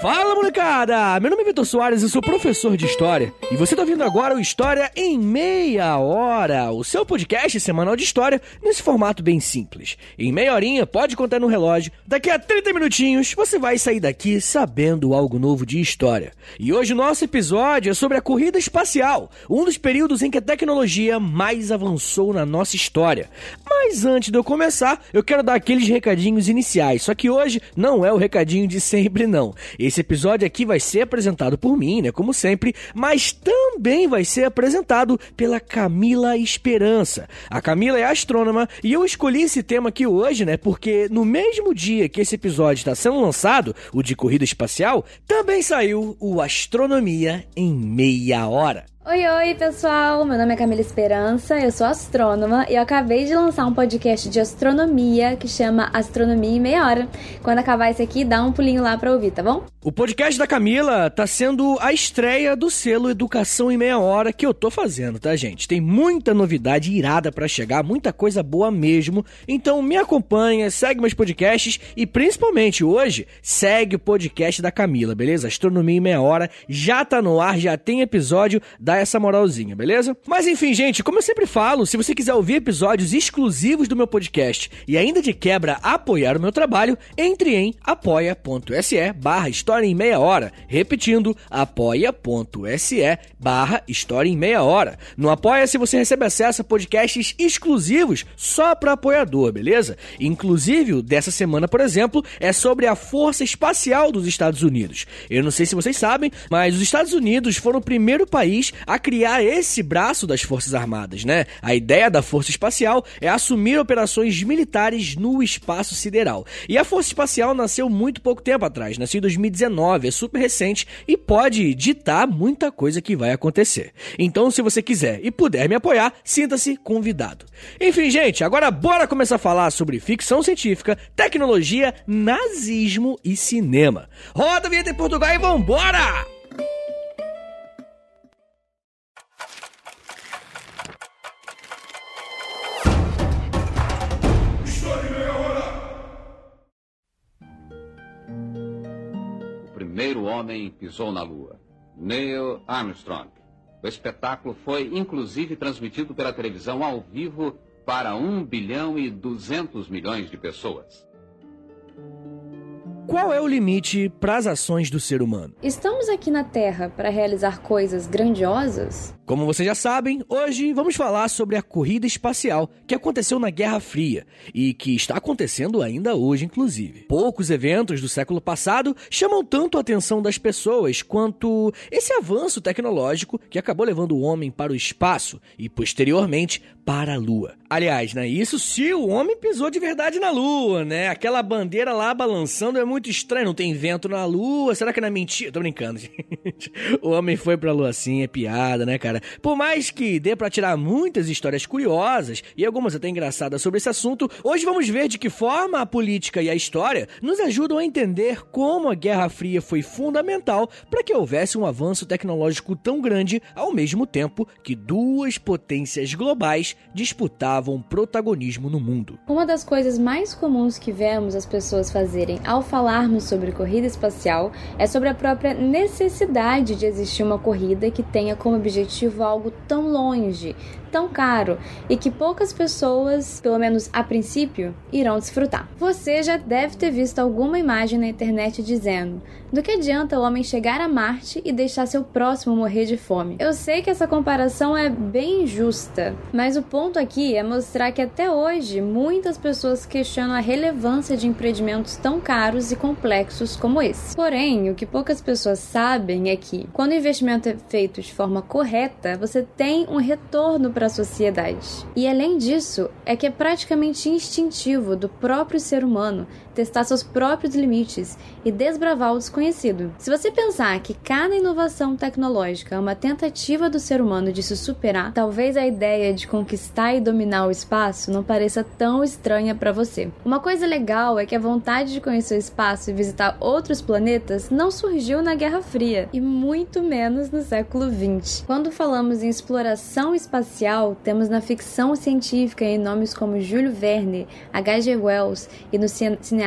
Fala molecada! Meu nome é Vitor Soares e sou professor de História. E você está ouvindo agora o História em Meia Hora, o seu podcast semanal de história nesse formato bem simples. Em meia horinha, pode contar no relógio, daqui a 30 minutinhos você vai sair daqui sabendo algo novo de história. E hoje o nosso episódio é sobre a corrida espacial, um dos períodos em que a tecnologia mais avançou na nossa história. Mas antes de eu começar, eu quero dar aqueles recadinhos iniciais, só que hoje não é o recadinho de sempre não. Esse episódio aqui vai ser apresentado por mim, né, como sempre, mas também vai ser apresentado pela Camila Esperança. A Camila é astrônoma e eu escolhi esse tema aqui hoje, né, porque no mesmo dia que esse episódio está sendo lançado, o de corrida espacial, também saiu o Astronomia em Meia Hora. Oi, oi, pessoal! Meu nome é Camila Esperança, eu sou astrônoma e eu acabei de lançar um podcast de astronomia que chama Astronomia em Meia Hora. Quando acabar esse aqui, dá um pulinho lá pra ouvir, tá bom? O podcast da Camila tá sendo a estreia do selo Educação em Meia Hora que eu tô fazendo, tá, gente? Tem muita novidade irada para chegar, muita coisa boa mesmo. Então me acompanha, segue meus podcasts e principalmente hoje, segue o podcast da Camila, beleza? Astronomia em Meia Hora já tá no ar, já tem episódio da essa moralzinha, beleza? Mas enfim, gente, como eu sempre falo, se você quiser ouvir episódios exclusivos do meu podcast e ainda de quebra apoiar o meu trabalho, entre em apoia.se barra História em Meia Hora. Repetindo, apoia.se barra História em Meia Hora. No Apoia-se você recebe acesso a podcasts exclusivos só para apoiador, beleza? Inclusive, o dessa semana, por exemplo, é sobre a Força Espacial dos Estados Unidos. Eu não sei se vocês sabem, mas os Estados Unidos foram o primeiro país a criar esse braço das Forças Armadas, né? A ideia da Força Espacial é assumir operações militares no espaço sideral. E a Força Espacial nasceu muito pouco tempo atrás, nasceu em 2019, é super recente e pode ditar muita coisa que vai acontecer. Então, se você quiser e puder me apoiar, sinta-se convidado. Enfim, gente, agora bora começar a falar sobre ficção científica, tecnologia, nazismo e cinema. Roda a vinheta em Portugal e vambora! Primeiro homem pisou na Lua, Neil Armstrong. O espetáculo foi inclusive transmitido pela televisão ao vivo para 1 bilhão e 200 milhões de pessoas. Qual é o limite para as ações do ser humano? Estamos aqui na Terra para realizar coisas grandiosas? Como vocês já sabem, hoje vamos falar sobre a corrida espacial que aconteceu na Guerra Fria e que está acontecendo ainda hoje, inclusive. Poucos eventos do século passado chamam tanto a atenção das pessoas quanto esse avanço tecnológico que acabou levando o homem para o espaço e posteriormente para a Lua. Aliás, né, isso se o homem pisou de verdade na Lua, né? Aquela bandeira lá balançando é muito estranho, não tem vento na Lua. Será que não é mentira? Tô brincando, gente. O homem foi pra Lua sim, é piada, né, cara? Por mais que dê para tirar muitas histórias curiosas e algumas até engraçadas sobre esse assunto, hoje vamos ver de que forma a política e a história nos ajudam a entender como a Guerra Fria foi fundamental para que houvesse um avanço tecnológico tão grande ao mesmo tempo que duas potências globais disputavam protagonismo no mundo. Uma das coisas mais comuns que vemos as pessoas fazerem ao falarmos sobre corrida espacial é sobre a própria necessidade de existir uma corrida que tenha como objetivo algo tão longe, tão caro e que poucas pessoas, pelo menos a princípio, irão desfrutar. Você já deve ter visto alguma imagem na internet dizendo: do que adianta o homem chegar a Marte e deixar seu próximo morrer de fome? Eu sei que essa comparação é bem injusta, mas o ponto aqui é mostrar que até hoje muitas pessoas questionam a relevância de empreendimentos tão caros e complexos como esse. Porém, o que poucas pessoas sabem é que, quando o investimento é feito de forma correta, você tem um retorno para a sociedade. E além disso, é que é praticamente instintivo do próprio ser humano testar seus próprios limites e desbravar o desconhecido. Se você pensar que cada inovação tecnológica é uma tentativa do ser humano de se superar, talvez a ideia de conquistar e dominar o espaço não pareça tão estranha para você. Uma coisa legal é que a vontade de conhecer o espaço e visitar outros planetas não surgiu na Guerra Fria e muito menos no século XX. Quando falamos em exploração espacial temos na ficção científica em nomes como Júlio Verne, H.G. Wells e no cineasta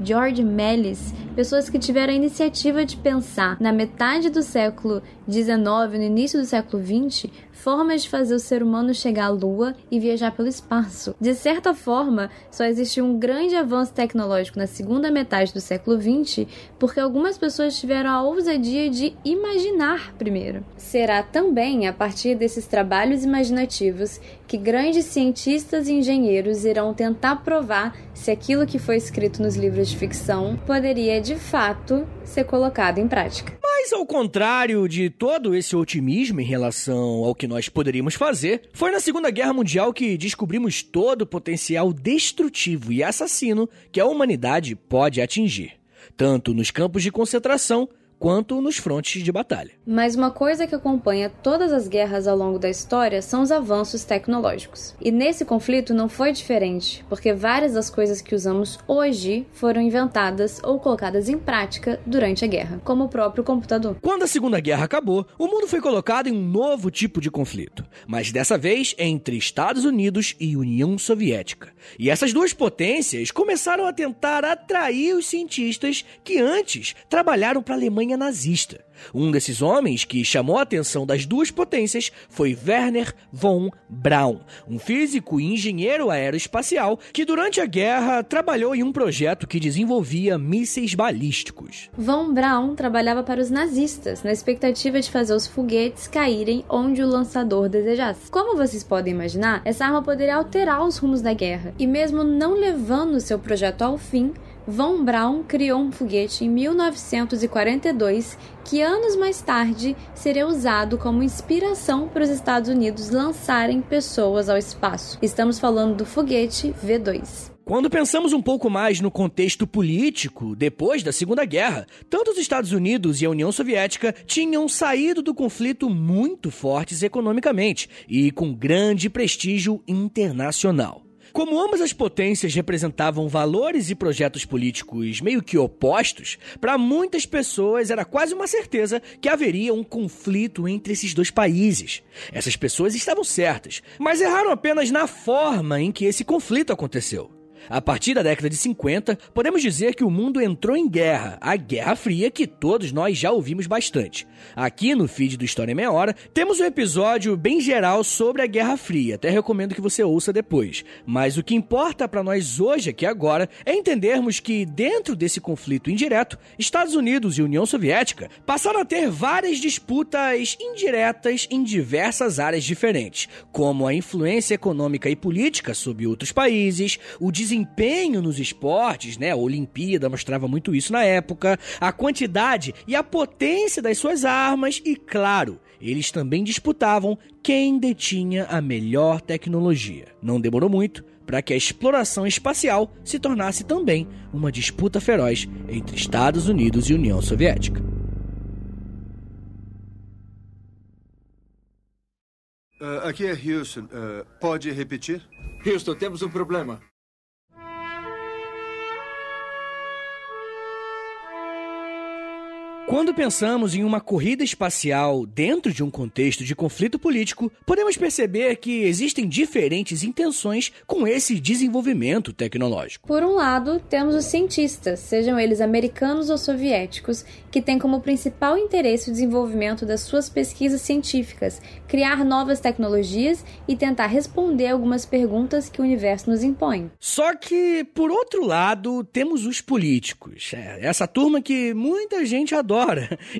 George Méliès, pessoas que tiveram a iniciativa de pensar na metade do século XIX e no início do século XX formas de fazer o ser humano chegar à Lua e viajar pelo espaço. De certa forma, só existiu um grande avanço tecnológico na segunda metade do século XX porque algumas pessoas tiveram a ousadia de imaginar primeiro. Será também a partir desses trabalhos imaginativos que grandes cientistas e engenheiros irão tentar provar se aquilo que foi escrito nos livros de ficção poderia de fato ser colocado em prática. Mas ao contrário de todo esse otimismo em relação ao que nós poderíamos fazer, foi na Segunda Guerra Mundial que descobrimos todo o potencial destrutivo e assassino que a humanidade pode atingir, tanto nos campos de concentração quanto nos frontes de batalha. Mas uma coisa que acompanha todas as guerras ao longo da história são os avanços tecnológicos. E nesse conflito não foi diferente, porque várias das coisas que usamos hoje foram inventadas ou colocadas em prática durante a guerra, como o próprio computador. Quando a Segunda Guerra acabou, o mundo foi colocado em um novo tipo de conflito, mas dessa vez entre Estados Unidos e União Soviética. E essas duas potências começaram a tentar atrair os cientistas que antes trabalharam para a Alemanha Alemanha nazista. Um desses homens que chamou a atenção das duas potências foi Werner von Braun, um físico e engenheiro aeroespacial que durante a guerra trabalhou em um projeto que desenvolvia mísseis balísticos. Von Braun trabalhava para os nazistas na expectativa de fazer os foguetes caírem onde o lançador desejasse. Como vocês podem imaginar, essa arma poderia alterar os rumos da guerra e mesmo não levando seu projeto ao fim, Von Braun criou um foguete em 1942 que anos mais tarde seria usado como inspiração para os Estados Unidos lançarem pessoas ao espaço. Estamos falando do foguete V2. Quando pensamos um pouco mais no contexto político, depois da Segunda Guerra, tanto os Estados Unidos e a União Soviética tinham saído do conflito muito fortes economicamente e com grande prestígio internacional. Como ambas as potências representavam valores e projetos políticos meio que opostos, para muitas pessoas era quase uma certeza que haveria um conflito entre esses dois países. Essas pessoas estavam certas, mas erraram apenas na forma em que esse conflito aconteceu. A partir da década de 50, podemos dizer que o mundo entrou em guerra, a Guerra Fria que todos nós já ouvimos bastante. Aqui no feed do História em Meia Hora, temos um episódio bem geral sobre a Guerra Fria, até recomendo que você ouça depois. Mas o que importa para nós hoje aqui agora é entendermos que dentro desse conflito indireto, Estados Unidos e União Soviética passaram a ter várias disputas indiretas em diversas áreas diferentes, como a influência econômica e política sobre outros países, o desenvolvimento desempenho nos esportes, né? A Olimpíada mostrava muito isso na época, a quantidade e a potência das suas armas e, claro, eles também disputavam quem detinha a melhor tecnologia. Não demorou muito para que a exploração espacial se tornasse também uma disputa feroz entre Estados Unidos e União Soviética. Uh, aqui é Houston. Uh, pode repetir? Houston, temos um problema. Quando pensamos em uma corrida espacial dentro de um contexto de conflito político, podemos perceber que existem diferentes intenções com esse desenvolvimento tecnológico. Por um lado, temos os cientistas, sejam eles americanos ou soviéticos, que têm como principal interesse o desenvolvimento das suas pesquisas científicas, criar novas tecnologias e tentar responder algumas perguntas que o universo nos impõe. Só que, por outro lado, temos os políticos. É, essa turma que muita gente adora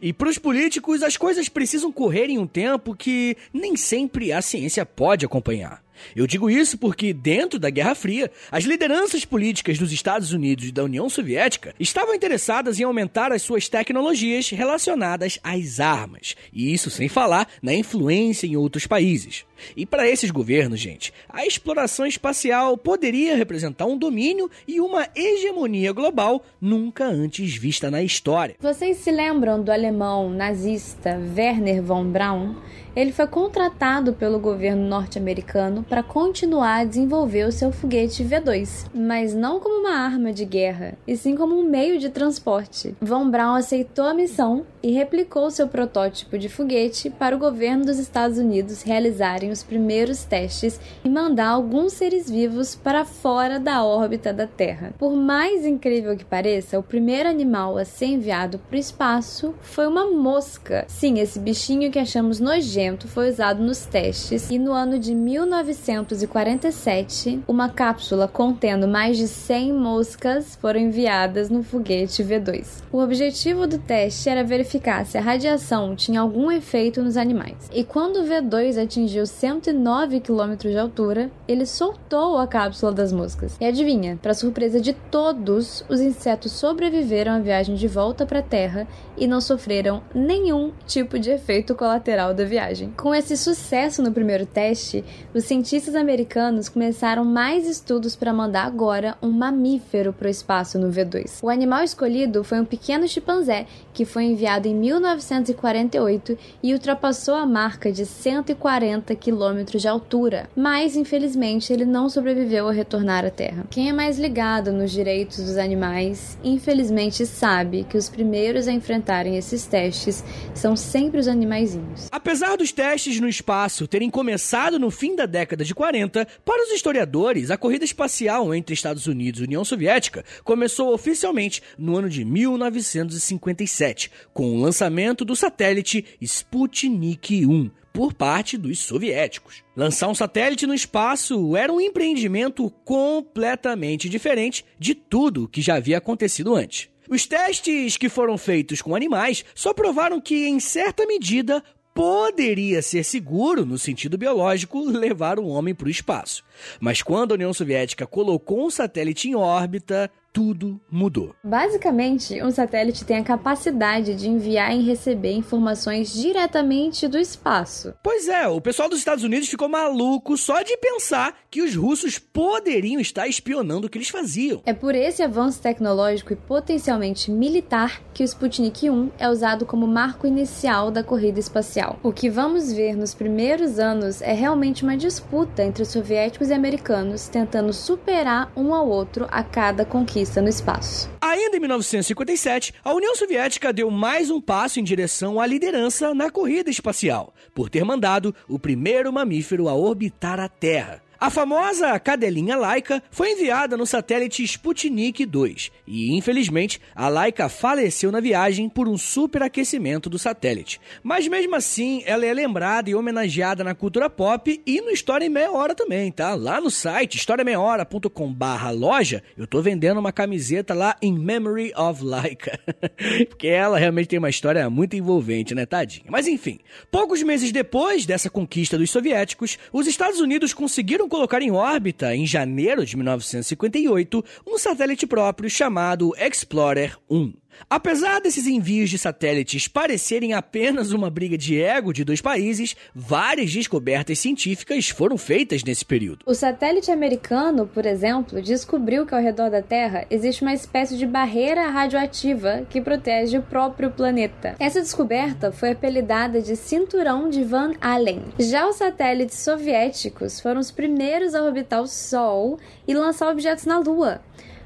E para os políticos, as coisas precisam correr em um tempo que nem sempre a ciência pode acompanhar. Eu digo isso porque, dentro da Guerra Fria, as lideranças políticas dos Estados Unidos e da União Soviética estavam interessadas em aumentar as suas tecnologias relacionadas às armas, e isso sem falar na influência em outros países. E para esses governos, gente, a exploração espacial poderia representar um domínio e uma hegemonia global nunca antes vista na história. Vocês se lembram do alemão nazista Werner von Braun? Ele foi contratado pelo governo norte-americano para continuar a desenvolver o seu foguete V2, mas não como uma arma de guerra, e sim como um meio de transporte. Von Braun aceitou a missão e replicou seu protótipo de foguete para o governo dos Estados Unidos realizarem os primeiros testes e mandar alguns seres vivos para fora da órbita da Terra. Por mais incrível que pareça, o primeiro animal a ser enviado para o espaço foi uma mosca. Sim, esse bichinho que achamos nojento foi usado nos testes e no ano de 1947, uma cápsula contendo mais de 100 moscas foram enviadas no foguete V2. O objetivo do teste era verificar se a radiação tinha algum efeito nos animais. E quando o V2 atingiu 109 km de altura, ele soltou a cápsula das moscas. E adivinha, para surpresa de todos, os insetos sobreviveram à viagem de volta para a Terra e não sofreram nenhum tipo de efeito colateral da viagem. Com esse sucesso no primeiro teste, os cientistas americanos começaram mais estudos para mandar agora um mamífero para o espaço no V2. O animal escolhido foi um pequeno chimpanzé que foi enviado em 1948 e ultrapassou a marca de 140 quilômetros de altura, mas infelizmente ele não sobreviveu a retornar à Terra. Quem é mais ligado nos direitos dos animais, infelizmente sabe que os primeiros a enfrentarem esses testes são sempre os animaizinhos. Apesar dos testes no espaço terem começado no fim da década de 40, para os historiadores, a corrida espacial entre Estados Unidos e União Soviética começou oficialmente no ano de 1957, com o lançamento do satélite Sputnik 1 por parte dos soviéticos. Lançar um satélite no espaço era um empreendimento completamente diferente de tudo que já havia acontecido antes. Os testes que foram feitos com animais só provaram que, em certa medida, poderia ser seguro, no sentido biológico, levar um homem para o espaço. Mas quando a União Soviética colocou um satélite em órbita, tudo mudou. Basicamente, um satélite tem a capacidade de enviar e receber informações diretamente do espaço. Pois é, o pessoal dos Estados Unidos ficou maluco só de pensar que os russos poderiam estar espionando o que eles faziam. É por esse avanço tecnológico e potencialmente militar que o Sputnik 1 é usado como marco inicial da corrida espacial. O que vamos ver nos primeiros anos é realmente uma disputa entre os soviéticos e americanos tentando superar um ao outro a cada conquista conquista no espaço. Ainda em 1957, a União Soviética deu mais um passo em direção à liderança na corrida espacial, por ter mandado o primeiro mamífero a orbitar a Terra. A famosa cadelinha Laika foi enviada no satélite Sputnik 2 e, infelizmente, a Laika faleceu na viagem por um superaquecimento do satélite. Mas mesmo assim, ela é lembrada e homenageada na cultura pop e no História em Meia Hora também, tá? Lá no site historiameiahora.com/loja, eu tô vendendo uma camiseta lá em Memory of Laika. Porque ela realmente tem uma história muito envolvente, né, tadinha? Mas enfim, poucos meses depois dessa conquista dos soviéticos, os Estados Unidos conseguiram colocar em órbita, em janeiro de 1958, um satélite próprio chamado Explorer 1. Apesar desses envios de satélites parecerem apenas uma briga de ego de dois países, várias descobertas científicas foram feitas nesse período. O satélite americano, por exemplo, descobriu que ao redor da Terra existe uma espécie de barreira radioativa que protege o próprio planeta. Essa descoberta foi apelidada de Cinturão de Van Allen. Já os satélites soviéticos foram os primeiros a orbitar o Sol e lançar objetos na Lua.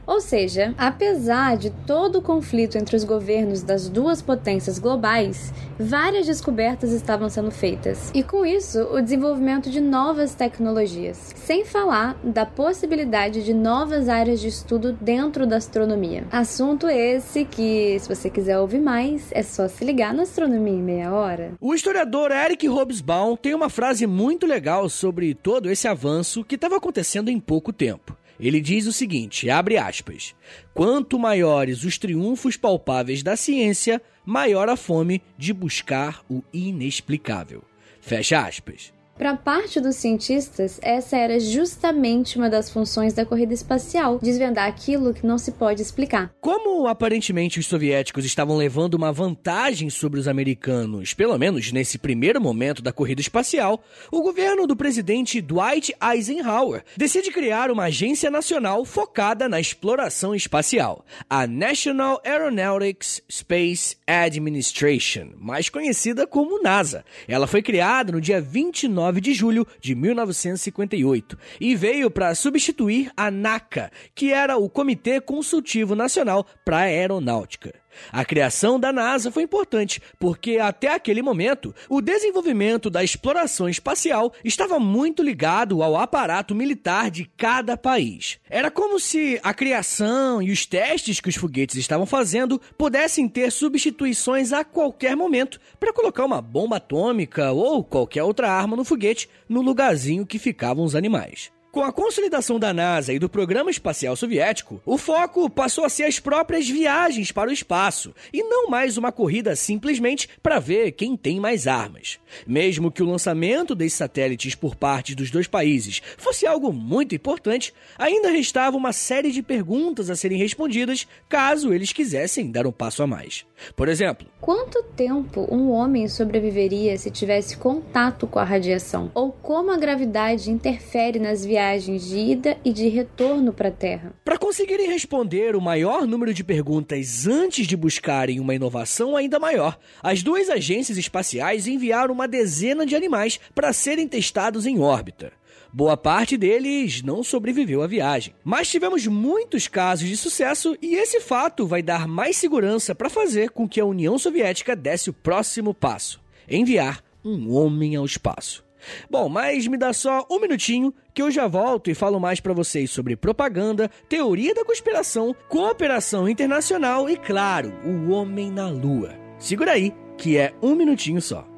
Ou seja, apesar de todo o conflito entre os governos das duas potências globais, várias descobertas estavam sendo feitas, e com isso, o desenvolvimento de novas tecnologias, sem falar da possibilidade de novas áreas de estudo dentro da astronomia. Assunto esse que, se você quiser ouvir mais, é só se ligar na Astronomia em Meia Hora. O historiador Eric Hobsbawm tem uma frase muito legal sobre todo esse avanço que estava acontecendo em pouco tempo. Ele diz o seguinte, abre aspas: Quanto maiores os triunfos palpáveis da ciência, maior a fome de buscar o inexplicável. Fecha aspas. Para parte dos cientistas, essa era justamente uma das funções da corrida espacial, desvendar aquilo que não se pode explicar. Como aparentemente os soviéticos estavam levando uma vantagem sobre os americanos, pelo menos nesse primeiro momento da corrida espacial, o governo do presidente Dwight Eisenhower decide criar uma agência nacional focada na exploração espacial, a National Aeronautics Space Administration, mais conhecida como NASA. Ela foi criada no dia 29 9 de julho de 1958 e veio para substituir a NACA, que era o Comitê Consultivo Nacional para a Aeronáutica. A criação da NASA foi importante porque, até aquele momento, o desenvolvimento da exploração espacial estava muito ligado ao aparato militar de cada país. Era como se a criação e os testes que os foguetes estavam fazendo pudessem ter substituições a qualquer momento para colocar uma bomba atômica ou qualquer outra arma no foguete no lugarzinho que ficavam os animais. Com a consolidação da NASA e do programa espacial soviético, o foco passou a ser as próprias viagens para o espaço e não mais uma corrida simplesmente para ver quem tem mais armas. Mesmo que o lançamento desses satélites por parte dos dois países fosse algo muito importante, ainda restava uma série de perguntas a serem respondidas caso eles quisessem dar um passo a mais. Por exemplo, quanto tempo um homem sobreviveria se tivesse contato com a radiação? Ou como a gravidade interfere nas viagens? Viagens de ida e de retorno para a Terra. Para conseguirem responder o maior número de perguntas antes de buscarem uma inovação ainda maior, as duas agências espaciais enviaram uma dezena de animais para serem testados em órbita. Boa parte deles não sobreviveu à viagem. Mas tivemos muitos casos de sucesso e esse fato vai dar mais segurança para fazer com que a União Soviética desse o próximo passo: enviar um homem ao espaço. Bom, mas me dá só um minutinho que eu já volto e falo mais para vocês sobre propaganda, teoria da conspiração, cooperação internacional e, claro, o homem na lua. Segura aí, que é um minutinho só.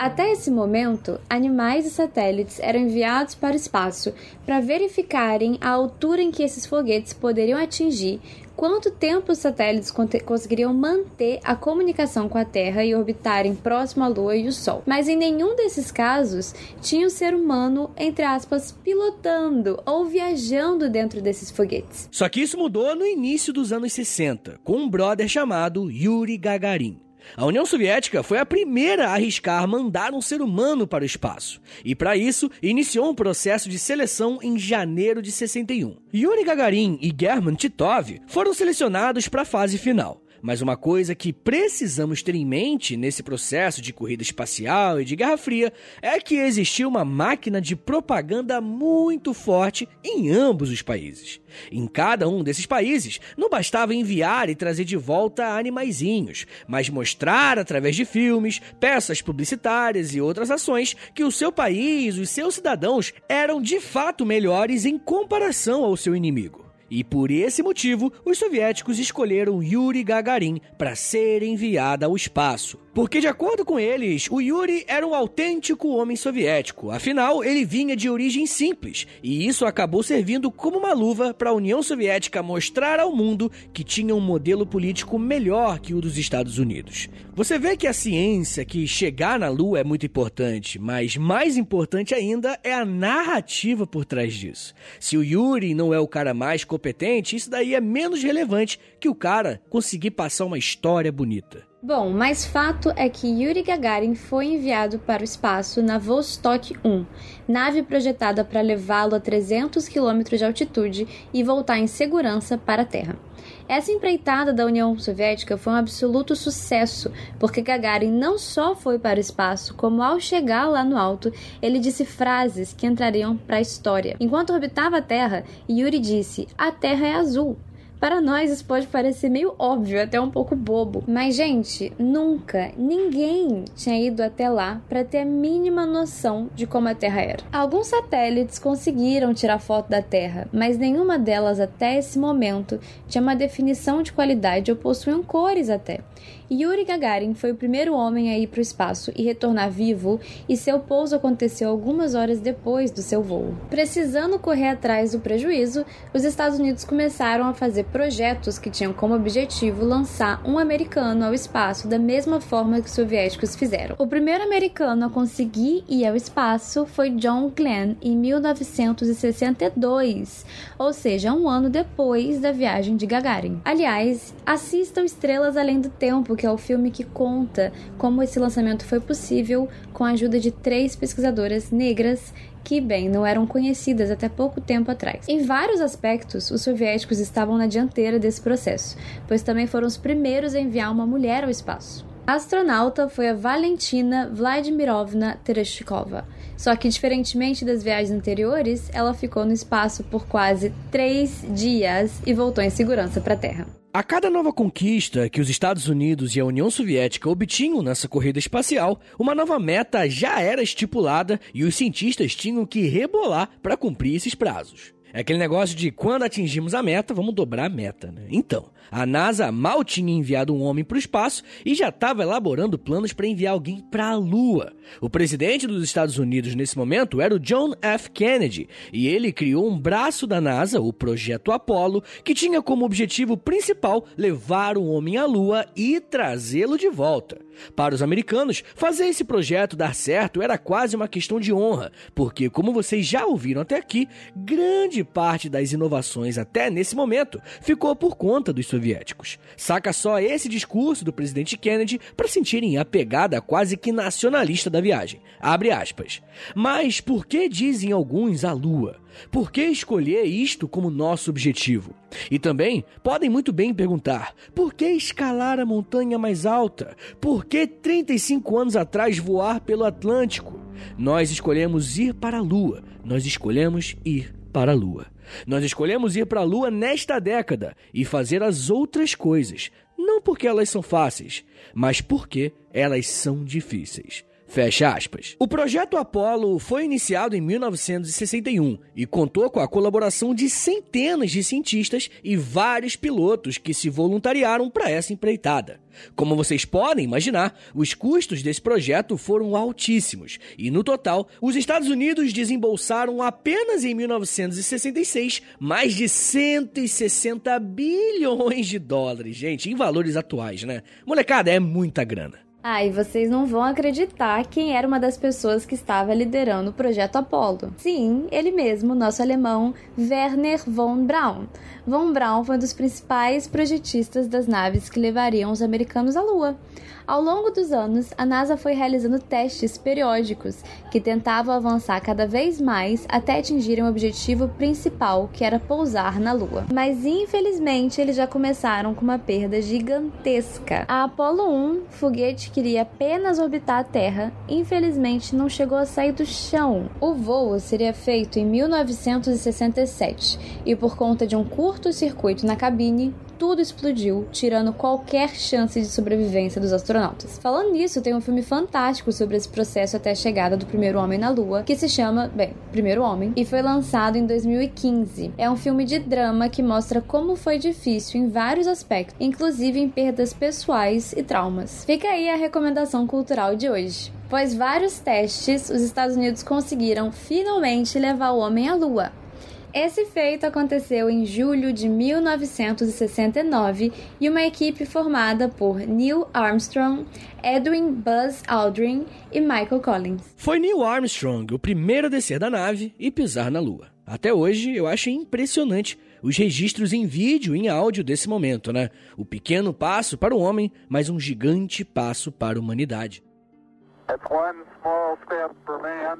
Até esse momento, animais e satélites eram enviados para o espaço para verificarem a altura em que esses foguetes poderiam atingir, quanto tempo os satélites conseguiriam manter a comunicação com a Terra e orbitarem próximo à Lua e o Sol. Mas em nenhum desses casos tinha o ser humano, entre aspas, pilotando ou viajando dentro desses foguetes. Só que isso mudou no início dos anos 60, com um brother chamado Yuri Gagarin. A União Soviética foi a primeira a arriscar mandar um ser humano para o espaço, e para isso iniciou um processo de seleção em janeiro de 61. Yuri Gagarin e German Titov foram selecionados para a fase final. Mas uma coisa que precisamos ter em mente nesse processo de corrida espacial e de Guerra Fria é que existia uma máquina de propaganda muito forte em ambos os países. Em cada um desses países, não bastava enviar e trazer de volta animaizinhos, mas mostrar através de filmes, peças publicitárias e outras ações que o seu país, os seus cidadãos eram de fato melhores em comparação ao seu inimigo. E por esse motivo, os soviéticos escolheram Yuri Gagarin para ser enviado ao espaço. Porque, de acordo com eles, o Yuri era um autêntico homem soviético. Afinal, ele vinha de origem simples, e isso acabou servindo como uma luva para a União Soviética mostrar ao mundo que tinha um modelo político melhor que o dos Estados Unidos. Você vê que a ciência, que chegar na Lua é muito importante, mas mais importante ainda é a narrativa por trás disso. Se o Yuri não é o cara mais competente, isso daí é menos relevante que o cara conseguir passar uma história bonita. Bom, mas fato é que Yuri Gagarin foi enviado para o espaço na Vostok 1, nave projetada para levá-lo a 300 km de altitude e voltar em segurança para a Terra. Essa empreitada da União Soviética foi um absoluto sucesso, porque Gagarin não só foi para o espaço, como ao chegar lá no alto, ele disse frases que entrariam para a história. Enquanto orbitava a Terra, Yuri disse: A Terra é azul. Para nós isso pode parecer meio óbvio, até um pouco bobo, mas gente, nunca ninguém tinha ido até lá para ter a mínima noção de como a Terra era. Alguns satélites conseguiram tirar foto da Terra, mas nenhuma delas até esse momento tinha uma definição de qualidade ou possuíam cores até. Yuri Gagarin foi o primeiro homem a ir para o espaço e retornar vivo, e seu pouso aconteceu algumas horas depois do seu voo. Precisando correr atrás do prejuízo, os Estados Unidos começaram a fazer projetos que tinham como objetivo lançar um americano ao espaço da mesma forma que os soviéticos fizeram. O primeiro americano a conseguir ir ao espaço foi John Glenn em 1962, ou seja, um ano depois da viagem de Gagarin. Aliás, assistam Estrelas Além do Tempo, que é o filme que conta como esse lançamento foi possível com a ajuda de três pesquisadoras negras que, bem, não eram conhecidas até pouco tempo atrás. Em vários aspectos, os soviéticos estavam na dianteira desse processo, pois também foram os primeiros a enviar uma mulher ao espaço. A astronauta foi a Valentina Vladimirovna Tereshkova. Só que, diferentemente das viagens anteriores, ela ficou no espaço por quase três dias e voltou em segurança para a Terra. A cada nova conquista que os Estados Unidos e a União Soviética obtinham nessa corrida espacial, uma nova meta já era estipulada e os cientistas tinham que rebolar para cumprir esses prazos. É aquele negócio de quando atingimos a meta, vamos dobrar a meta, né? Então, a NASA mal tinha enviado um homem para o espaço e já estava elaborando planos para enviar alguém para a Lua. O presidente dos Estados Unidos nesse momento era o John F. Kennedy e ele criou um braço da NASA, o Projeto Apollo, que tinha como objetivo principal levar o homem à Lua e trazê-lo de volta. Para os americanos, fazer esse projeto dar certo era quase uma questão de honra, porque, como vocês já ouviram até aqui, grande parte das inovações até nesse momento ficou por conta dos soviéticos. Saca só esse discurso do presidente Kennedy para sentirem a pegada quase que nacionalista da viagem. Abre aspas. Mas por que dizem alguns a Lua? Por que escolher isto como nosso objetivo? E também podem muito bem perguntar: por que escalar a montanha mais alta? Por que 35 anos atrás voar pelo Atlântico? Nós escolhemos ir para a Lua, nós escolhemos ir para a Lua. Nós escolhemos ir para a Lua nesta década e fazer as outras coisas, não porque elas são fáceis, mas porque elas são difíceis. Fecha aspas. O projeto Apollo foi iniciado em 1961 e contou com a colaboração de centenas de cientistas e vários pilotos que se voluntariaram para essa empreitada. Como vocês podem imaginar, os custos desse projeto foram altíssimos e, no total, os Estados Unidos desembolsaram apenas em 1966 mais de 160 bilhões de dólares, gente, em valores atuais, né? Molecada, é muita grana. Ah, e vocês não vão acreditar quem era uma das pessoas que estava liderando o projeto Apollo. Sim, ele mesmo, nosso alemão Werner von Braun. Von Braun foi um dos principais projetistas das naves que levariam os americanos à Lua. Ao longo dos anos, a NASA foi realizando testes periódicos que tentavam avançar cada vez mais até atingirem o objetivo principal, que era pousar na Lua. Mas infelizmente, eles já começaram com uma perda gigantesca. A Apollo 1, foguete que iria apenas orbitar a Terra, infelizmente não chegou a sair do chão. O voo seria feito em 1967 e por conta de um curto-circuito na cabine, tudo explodiu, tirando qualquer chance de sobrevivência dos astronautas. Falando nisso, tem um filme fantástico sobre esse processo até a chegada do primeiro homem na Lua, que se chama, bem, Primeiro Homem, e foi lançado em 2015. É um filme de drama que mostra como foi difícil em vários aspectos, inclusive em perdas pessoais e traumas. Fica aí a recomendação cultural de hoje. Após vários testes, os Estados Unidos conseguiram finalmente levar o homem à Lua. Esse feito aconteceu em julho de 1969 e uma equipe formada por Neil Armstrong, Edwin Buzz Aldrin e Michael Collins. Foi Neil Armstrong o primeiro a descer da nave e pisar na Lua. Até hoje eu acho impressionante os registros em vídeo e em áudio desse momento, né? O pequeno passo para o homem, mas um gigante passo para a humanidade. It's one small step for man,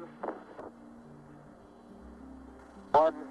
one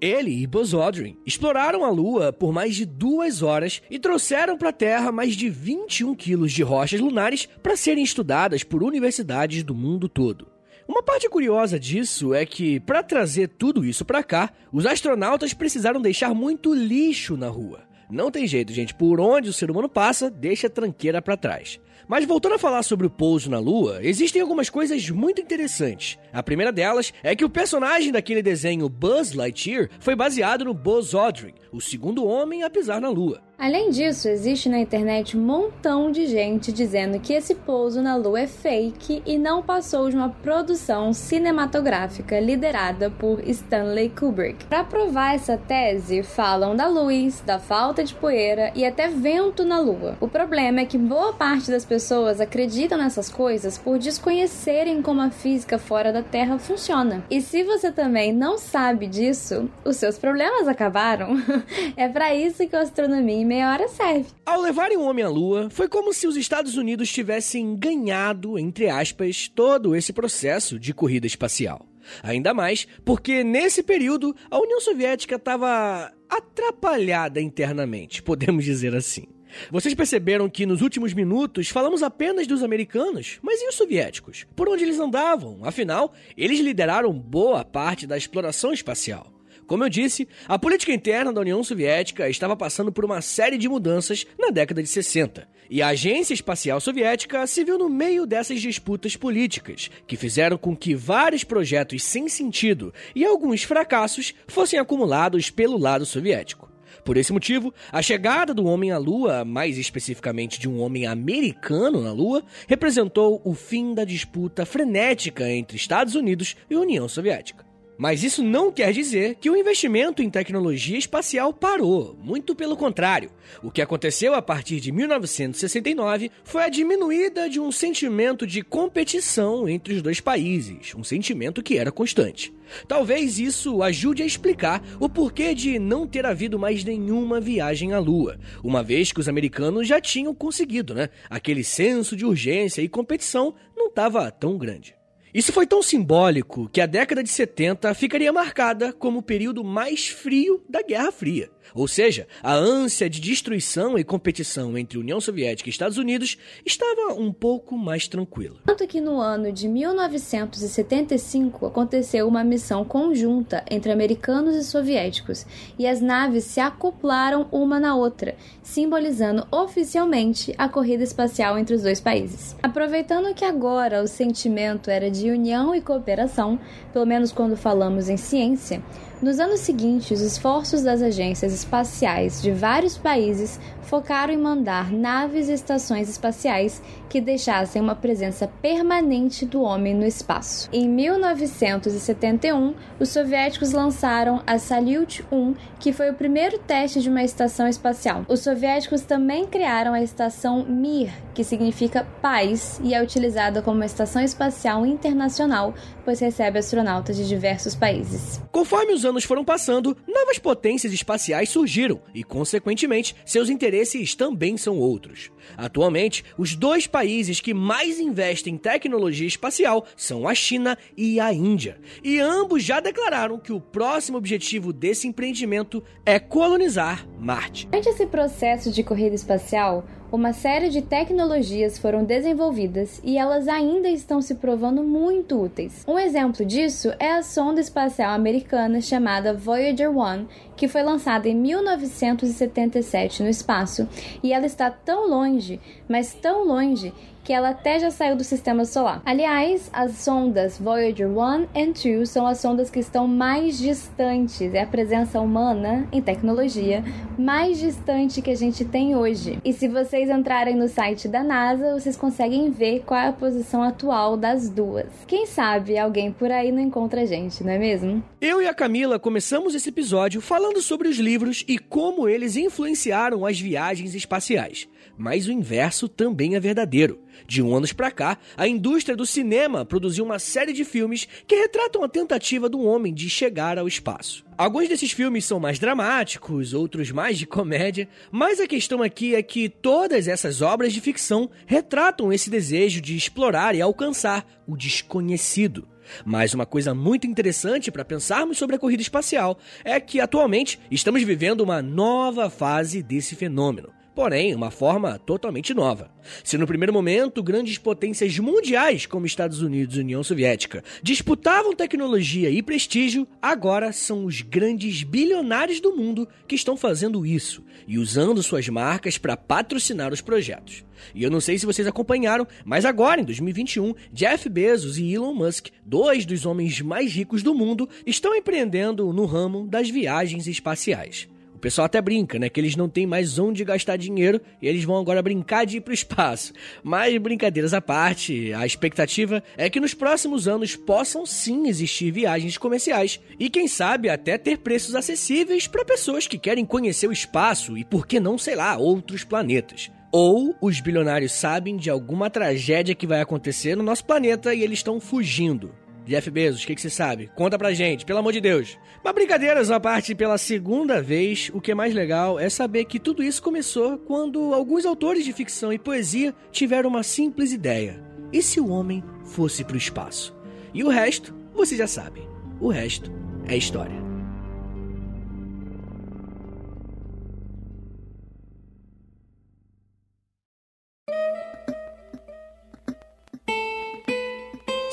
ele e Buzz Aldrin exploraram a Lua por mais de duas horas e trouxeram para a Terra mais de 21 quilos de rochas lunares para serem estudadas por universidades do mundo todo. Uma parte curiosa disso é que, para trazer tudo isso para cá, os astronautas precisaram deixar muito lixo na rua. Não tem jeito, gente. Por onde o ser humano passa, deixa tranqueira para trás. Mas voltando a falar sobre o pouso na Lua, existem algumas coisas muito interessantes. A primeira delas é que o personagem daquele desenho Buzz Lightyear foi baseado no Buzz Aldrin, o segundo homem a pisar na Lua. Além disso, existe na internet um montão de gente dizendo que esse pouso na Lua é fake e não passou de uma produção cinematográfica liderada por Stanley Kubrick. Para provar essa tese, falam da luz, da falta de poeira e até vento na Lua. O problema é que boa parte das pessoas acreditam nessas coisas por desconhecerem como a física fora da Terra funciona. E se você também não sabe disso, os seus problemas acabaram. é para isso que a astronomia meia hora serve. Ao levarem o homem à lua, foi como se os Estados Unidos tivessem ganhado, entre aspas, todo esse processo de corrida espacial. Ainda mais porque nesse período a União Soviética estava atrapalhada internamente, podemos dizer assim. Vocês perceberam que nos últimos minutos falamos apenas dos americanos, mas e os soviéticos? Por onde eles andavam? Afinal, eles lideraram boa parte da exploração espacial. Como eu disse, a política interna da União Soviética estava passando por uma série de mudanças na década de 60, e a Agência Espacial Soviética se viu no meio dessas disputas políticas, que fizeram com que vários projetos sem sentido e alguns fracassos fossem acumulados pelo lado soviético. Por esse motivo, a chegada do homem à Lua, mais especificamente de um homem americano na Lua, representou o fim da disputa frenética entre Estados Unidos e União Soviética. Mas isso não quer dizer que o investimento em tecnologia espacial parou, muito pelo contrário. O que aconteceu a partir de 1969 foi a diminuída de um sentimento de competição entre os dois países, um sentimento que era constante. Talvez isso ajude a explicar o porquê de não ter havido mais nenhuma viagem à Lua, uma vez que os americanos já tinham conseguido, né? Aquele senso de urgência e competição não estava tão grande. Isso foi tão simbólico que a década de 70 ficaria marcada como o período mais frio da Guerra Fria. Ou seja, a ânsia de destruição e competição entre União Soviética e Estados Unidos estava um pouco mais tranquila. Tanto que no ano de 1975 aconteceu uma missão conjunta entre americanos e soviéticos, e as naves se acoplaram uma na outra, simbolizando oficialmente a corrida espacial entre os dois países. Aproveitando que agora o sentimento era de união e cooperação, pelo menos quando falamos em ciência, nos anos seguintes, os esforços das agências espaciais de vários países focaram em mandar naves e estações espaciais que deixassem uma presença permanente do homem no espaço. Em 1971, os soviéticos lançaram a Salyut 1, que foi o primeiro teste de uma estação espacial. Os soviéticos também criaram a estação Mir, que significa paz e é utilizada como uma estação espacial internacional, pois recebe astronautas de diversos países. Conforme os anos foram passando, novas potências espaciais surgiram e, consequentemente, seus interesses também são outros. Atualmente, os dois países que mais investem em tecnologia espacial são a China e a Índia, e ambos já declararam que o próximo objetivo desse empreendimento é colonizar Marte. Durante esse processo de corrida espacial, uma série de tecnologias foram desenvolvidas e elas ainda estão se provando muito úteis. Um exemplo disso é a sonda espacial americana chamada Voyager 1, que foi lançada em 1977 no espaço, e ela está tão longe, mas tão longe que ela até já saiu do sistema solar. Aliás, as sondas Voyager 1 e 2 são as sondas que estão mais distantes, é a presença humana em tecnologia mais distante que a gente tem hoje. E se vocês entrarem no site da NASA, vocês conseguem ver qual é a posição atual das duas. Quem sabe alguém por aí não encontra a gente, não é mesmo? Eu e a Camila começamos esse episódio falando sobre os livros e como eles influenciaram as viagens espaciais. Mas o inverso também é verdadeiro. De um anos para cá, a indústria do cinema produziu uma série de filmes que retratam a tentativa do homem de chegar ao espaço. Alguns desses filmes são mais dramáticos, outros mais de comédia, mas a questão aqui é que todas essas obras de ficção retratam esse desejo de explorar e alcançar o desconhecido. Mas uma coisa muito interessante para pensarmos sobre a corrida espacial é que atualmente estamos vivendo uma nova fase desse fenômeno. Porém uma forma totalmente nova. Se no primeiro momento grandes potências mundiais como Estados Unidos e União Soviética disputavam tecnologia e prestígio, agora são os grandes bilionários do mundo que estão fazendo isso e usando suas marcas para patrocinar os projetos. E eu não sei se vocês acompanharam, mas agora, em 2021, Jeff Bezos e Elon Musk, dois dos homens mais ricos do mundo, estão empreendendo no ramo das viagens espaciais. O pessoal até brinca, né? Que eles não têm mais onde gastar dinheiro e eles vão agora brincar de ir para o espaço. Mas brincadeiras à parte, a expectativa é que nos próximos anos possam sim existir viagens comerciais e quem sabe até ter preços acessíveis para pessoas que querem conhecer o espaço e por que não, sei lá, outros planetas. Ou os bilionários sabem de alguma tragédia que vai acontecer no nosso planeta e eles estão fugindo. Jeff Bezos, o que, que você sabe? Conta pra gente, pelo amor de Deus. Mas brincadeiras à parte, pela segunda vez, o que é mais legal é saber que tudo isso começou quando alguns autores de ficção e poesia tiveram uma simples ideia. E se o homem fosse pro espaço? E o resto, você já sabe. O resto é história.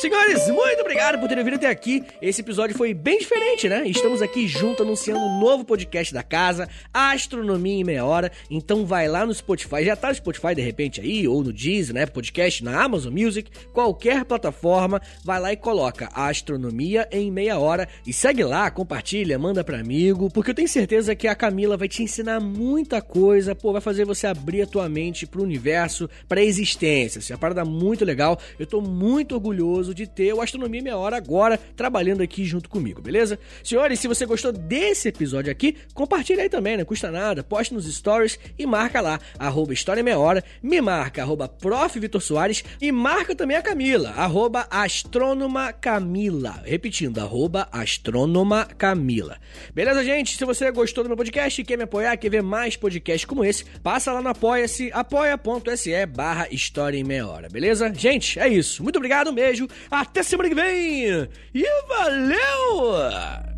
Senhores, muito obrigado por terem vindo até aqui. Esse episódio foi bem diferente, né? Estamos aqui junto anunciando um novo podcast da casa, Astronomia em Meia Hora. Então vai lá no Spotify, já tá no Spotify de repente aí, ou no Deezer, né? Podcast na Amazon Music, qualquer plataforma, vai lá e coloca Astronomia em Meia Hora e segue lá, compartilha, manda para amigo, porque eu tenho certeza que a Camila vai te ensinar muita coisa, pô, vai fazer você abrir a tua mente pro universo, pra existência. Isso é uma parada muito legal. Eu tô muito orgulhoso de ter o Astronomia Meia Hora agora trabalhando aqui junto comigo, beleza? Senhores, se você gostou desse episódio aqui, compartilha aí também, não custa nada, poste nos stories e marca lá, arroba História Meia Hora, me marca, arroba Prof. Vitor Soares e marca também a Camila, arroba Astrônoma Camila. Repetindo, arroba Astrônoma Camila. Beleza, gente? Se você gostou do meu podcast e quer me apoiar, quer ver mais podcasts como esse, passa lá no apoia-se, apoia.se barra História em Meia Hora, beleza? Gente, é isso. Muito obrigado, um beijo até semana que vem! E valeu!